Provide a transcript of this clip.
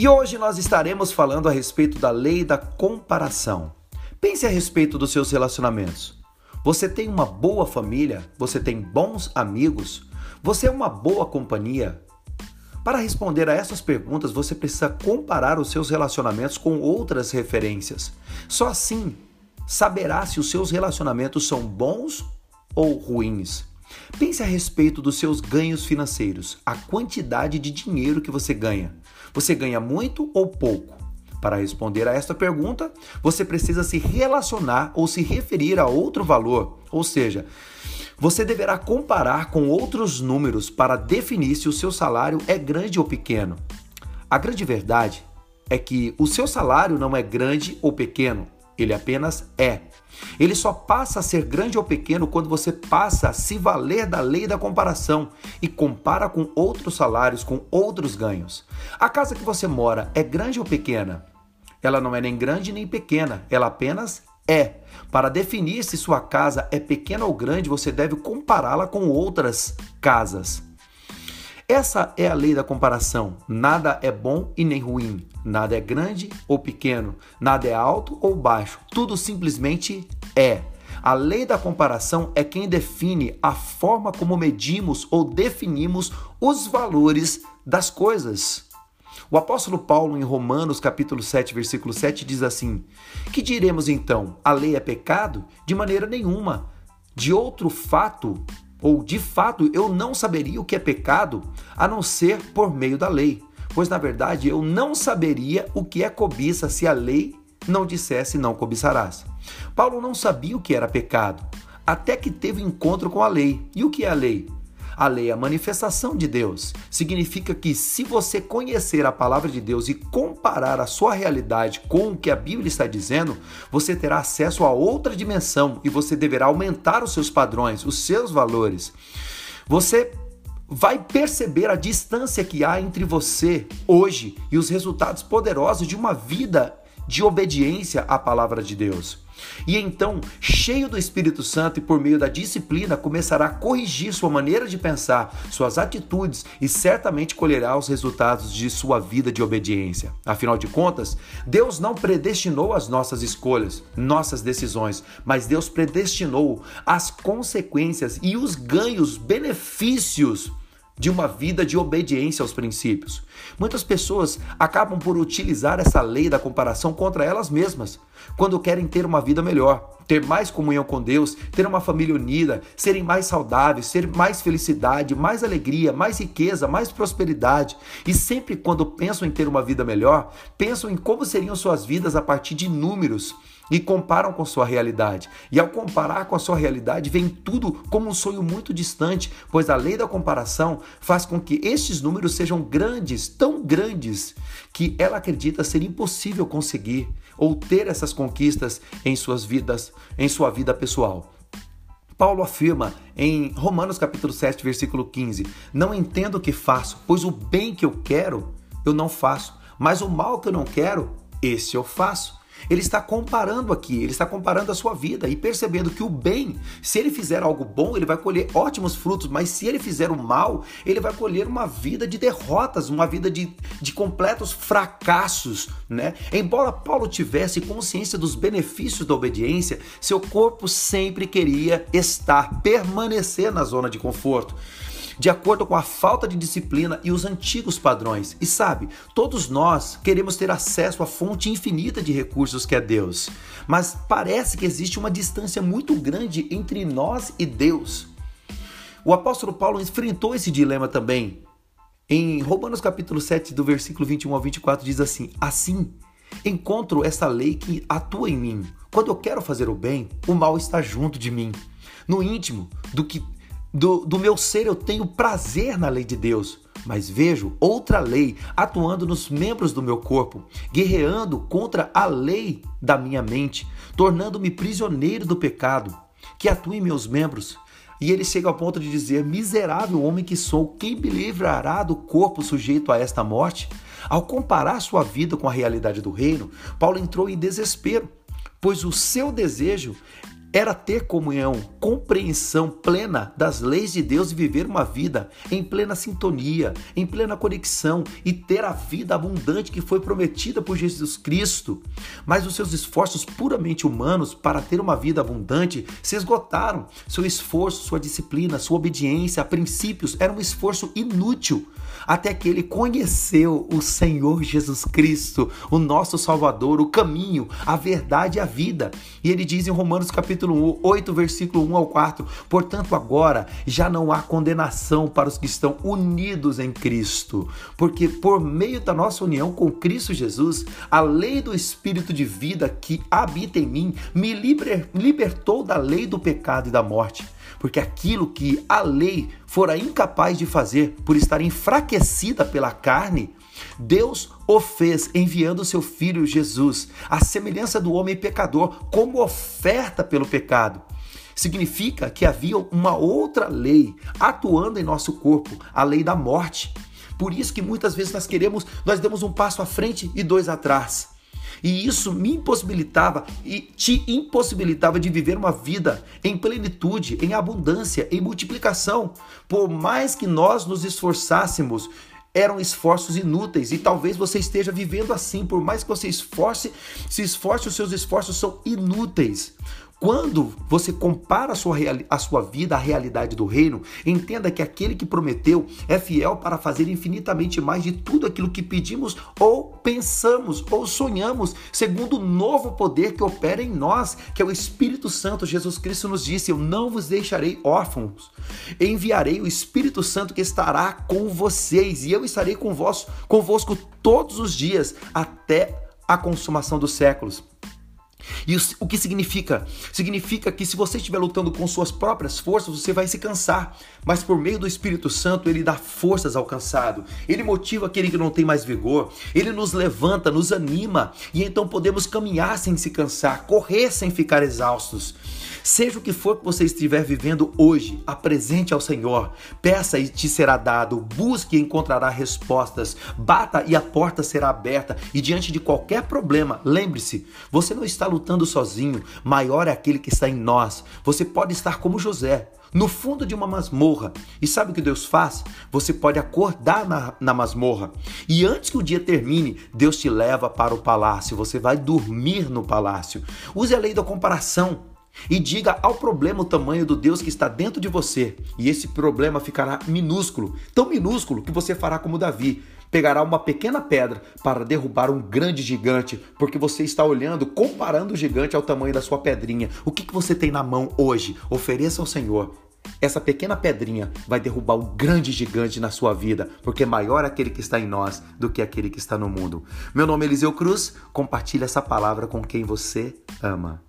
E hoje nós estaremos falando a respeito da lei da comparação. Pense a respeito dos seus relacionamentos. Você tem uma boa família? Você tem bons amigos? Você é uma boa companhia? Para responder a essas perguntas, você precisa comparar os seus relacionamentos com outras referências. Só assim saberá se os seus relacionamentos são bons ou ruins. Pense a respeito dos seus ganhos financeiros, a quantidade de dinheiro que você ganha. Você ganha muito ou pouco? Para responder a esta pergunta, você precisa se relacionar ou se referir a outro valor, ou seja, você deverá comparar com outros números para definir se o seu salário é grande ou pequeno. A grande verdade é que o seu salário não é grande ou pequeno, ele apenas é. Ele só passa a ser grande ou pequeno quando você passa a se valer da lei da comparação e compara com outros salários, com outros ganhos. A casa que você mora é grande ou pequena? Ela não é nem grande nem pequena, ela apenas é. Para definir se sua casa é pequena ou grande, você deve compará-la com outras casas. Essa é a lei da comparação. Nada é bom e nem ruim. Nada é grande ou pequeno. Nada é alto ou baixo. Tudo simplesmente é. A lei da comparação é quem define a forma como medimos ou definimos os valores das coisas. O apóstolo Paulo, em Romanos, capítulo 7, versículo 7, diz assim: Que diremos então? A lei é pecado? De maneira nenhuma. De outro fato, ou de fato eu não saberia o que é pecado a não ser por meio da lei, pois na verdade eu não saberia o que é cobiça se a lei não dissesse não cobiçarás. Paulo não sabia o que era pecado, até que teve encontro com a lei. E o que é a lei? A lei é a manifestação de Deus. Significa que se você conhecer a palavra de Deus e comparar a sua realidade com o que a Bíblia está dizendo, você terá acesso a outra dimensão e você deverá aumentar os seus padrões, os seus valores. Você vai perceber a distância que há entre você hoje e os resultados poderosos de uma vida de obediência à palavra de Deus. E então, cheio do Espírito Santo e por meio da disciplina, começará a corrigir sua maneira de pensar, suas atitudes e certamente colherá os resultados de sua vida de obediência. Afinal de contas, Deus não predestinou as nossas escolhas, nossas decisões, mas Deus predestinou as consequências e os ganhos, benefícios de uma vida de obediência aos princípios. Muitas pessoas acabam por utilizar essa lei da comparação contra elas mesmas, quando querem ter uma vida melhor, ter mais comunhão com Deus, ter uma família unida, serem mais saudáveis, ter mais felicidade, mais alegria, mais riqueza, mais prosperidade. E sempre quando pensam em ter uma vida melhor, pensam em como seriam suas vidas a partir de números e comparam com sua realidade. E ao comparar com a sua realidade, vem tudo como um sonho muito distante, pois a lei da comparação faz com que estes números sejam grandes, tão grandes, que ela acredita ser impossível conseguir ou ter essas conquistas em suas vidas, em sua vida pessoal. Paulo afirma em Romanos capítulo 7, versículo 15: Não entendo o que faço, pois o bem que eu quero, eu não faço, mas o mal que eu não quero, esse eu faço. Ele está comparando aqui, ele está comparando a sua vida e percebendo que o bem, se ele fizer algo bom, ele vai colher ótimos frutos, mas se ele fizer o mal, ele vai colher uma vida de derrotas, uma vida de, de completos fracassos, né? Embora Paulo tivesse consciência dos benefícios da obediência, seu corpo sempre queria estar, permanecer na zona de conforto de acordo com a falta de disciplina e os antigos padrões. E sabe, todos nós queremos ter acesso à fonte infinita de recursos que é Deus, mas parece que existe uma distância muito grande entre nós e Deus. O apóstolo Paulo enfrentou esse dilema também. Em Romanos capítulo 7, do versículo 21 ao 24 diz assim: Assim, encontro essa lei que atua em mim. Quando eu quero fazer o bem, o mal está junto de mim. No íntimo do que do, do meu ser eu tenho prazer na lei de Deus, mas vejo outra lei atuando nos membros do meu corpo, guerreando contra a lei da minha mente, tornando-me prisioneiro do pecado que atua em meus membros. E ele chega ao ponto de dizer: Miserável homem que sou, quem me livrará do corpo sujeito a esta morte? Ao comparar sua vida com a realidade do reino, Paulo entrou em desespero, pois o seu desejo era ter comunhão, compreensão plena das leis de Deus e viver uma vida em plena sintonia, em plena conexão e ter a vida abundante que foi prometida por Jesus Cristo. Mas os seus esforços puramente humanos para ter uma vida abundante se esgotaram. Seu esforço, sua disciplina, sua obediência a princípios era um esforço inútil até que ele conheceu o Senhor Jesus Cristo, o nosso Salvador, o caminho, a verdade e a vida. E ele diz em Romanos capítulo 8, versículo 1 ao 4: Portanto, agora já não há condenação para os que estão unidos em Cristo, porque por meio da nossa união com Cristo Jesus, a lei do Espírito de vida que habita em mim me liber, libertou da lei do pecado e da morte porque aquilo que a lei fora incapaz de fazer por estar enfraquecida pela carne, Deus o fez enviando seu filho Jesus, à semelhança do homem pecador, como oferta pelo pecado. Significa que havia uma outra lei atuando em nosso corpo, a lei da morte. Por isso que muitas vezes nós queremos, nós damos um passo à frente e dois atrás. E isso me impossibilitava e te impossibilitava de viver uma vida em plenitude, em abundância, em multiplicação. Por mais que nós nos esforçássemos, eram esforços inúteis e talvez você esteja vivendo assim, por mais que você esforce, se esforce, os seus esforços são inúteis. Quando você compara a sua, a sua vida à realidade do reino, entenda que aquele que prometeu é fiel para fazer infinitamente mais de tudo aquilo que pedimos ou pensamos ou sonhamos, segundo o novo poder que opera em nós, que é o Espírito Santo. Jesus Cristo nos disse: Eu não vos deixarei órfãos, enviarei o Espírito Santo que estará com vocês, e eu estarei convosco, convosco todos os dias até a consumação dos séculos. E o que significa? Significa que se você estiver lutando com suas próprias forças, você vai se cansar. Mas por meio do Espírito Santo, ele dá forças ao cansado. Ele motiva aquele que não tem mais vigor. Ele nos levanta, nos anima. E então podemos caminhar sem se cansar, correr sem ficar exaustos. Seja o que for que você estiver vivendo hoje, apresente ao Senhor. Peça e te será dado. Busque e encontrará respostas. Bata e a porta será aberta. E diante de qualquer problema, lembre-se, você não está lutando sozinho. Maior é aquele que está em nós. Você pode estar como José, no fundo de uma masmorra. E sabe o que Deus faz? Você pode acordar na, na masmorra. E antes que o dia termine, Deus te leva para o palácio. Você vai dormir no palácio. Use a lei da comparação. E diga ao problema o tamanho do Deus que está dentro de você, e esse problema ficará minúsculo, tão minúsculo que você fará como Davi, pegará uma pequena pedra para derrubar um grande gigante, porque você está olhando, comparando o gigante ao tamanho da sua pedrinha. O que, que você tem na mão hoje? Ofereça ao Senhor. Essa pequena pedrinha vai derrubar o grande gigante na sua vida, porque maior é aquele que está em nós do que aquele que está no mundo. Meu nome é Eliseu Cruz, compartilhe essa palavra com quem você ama.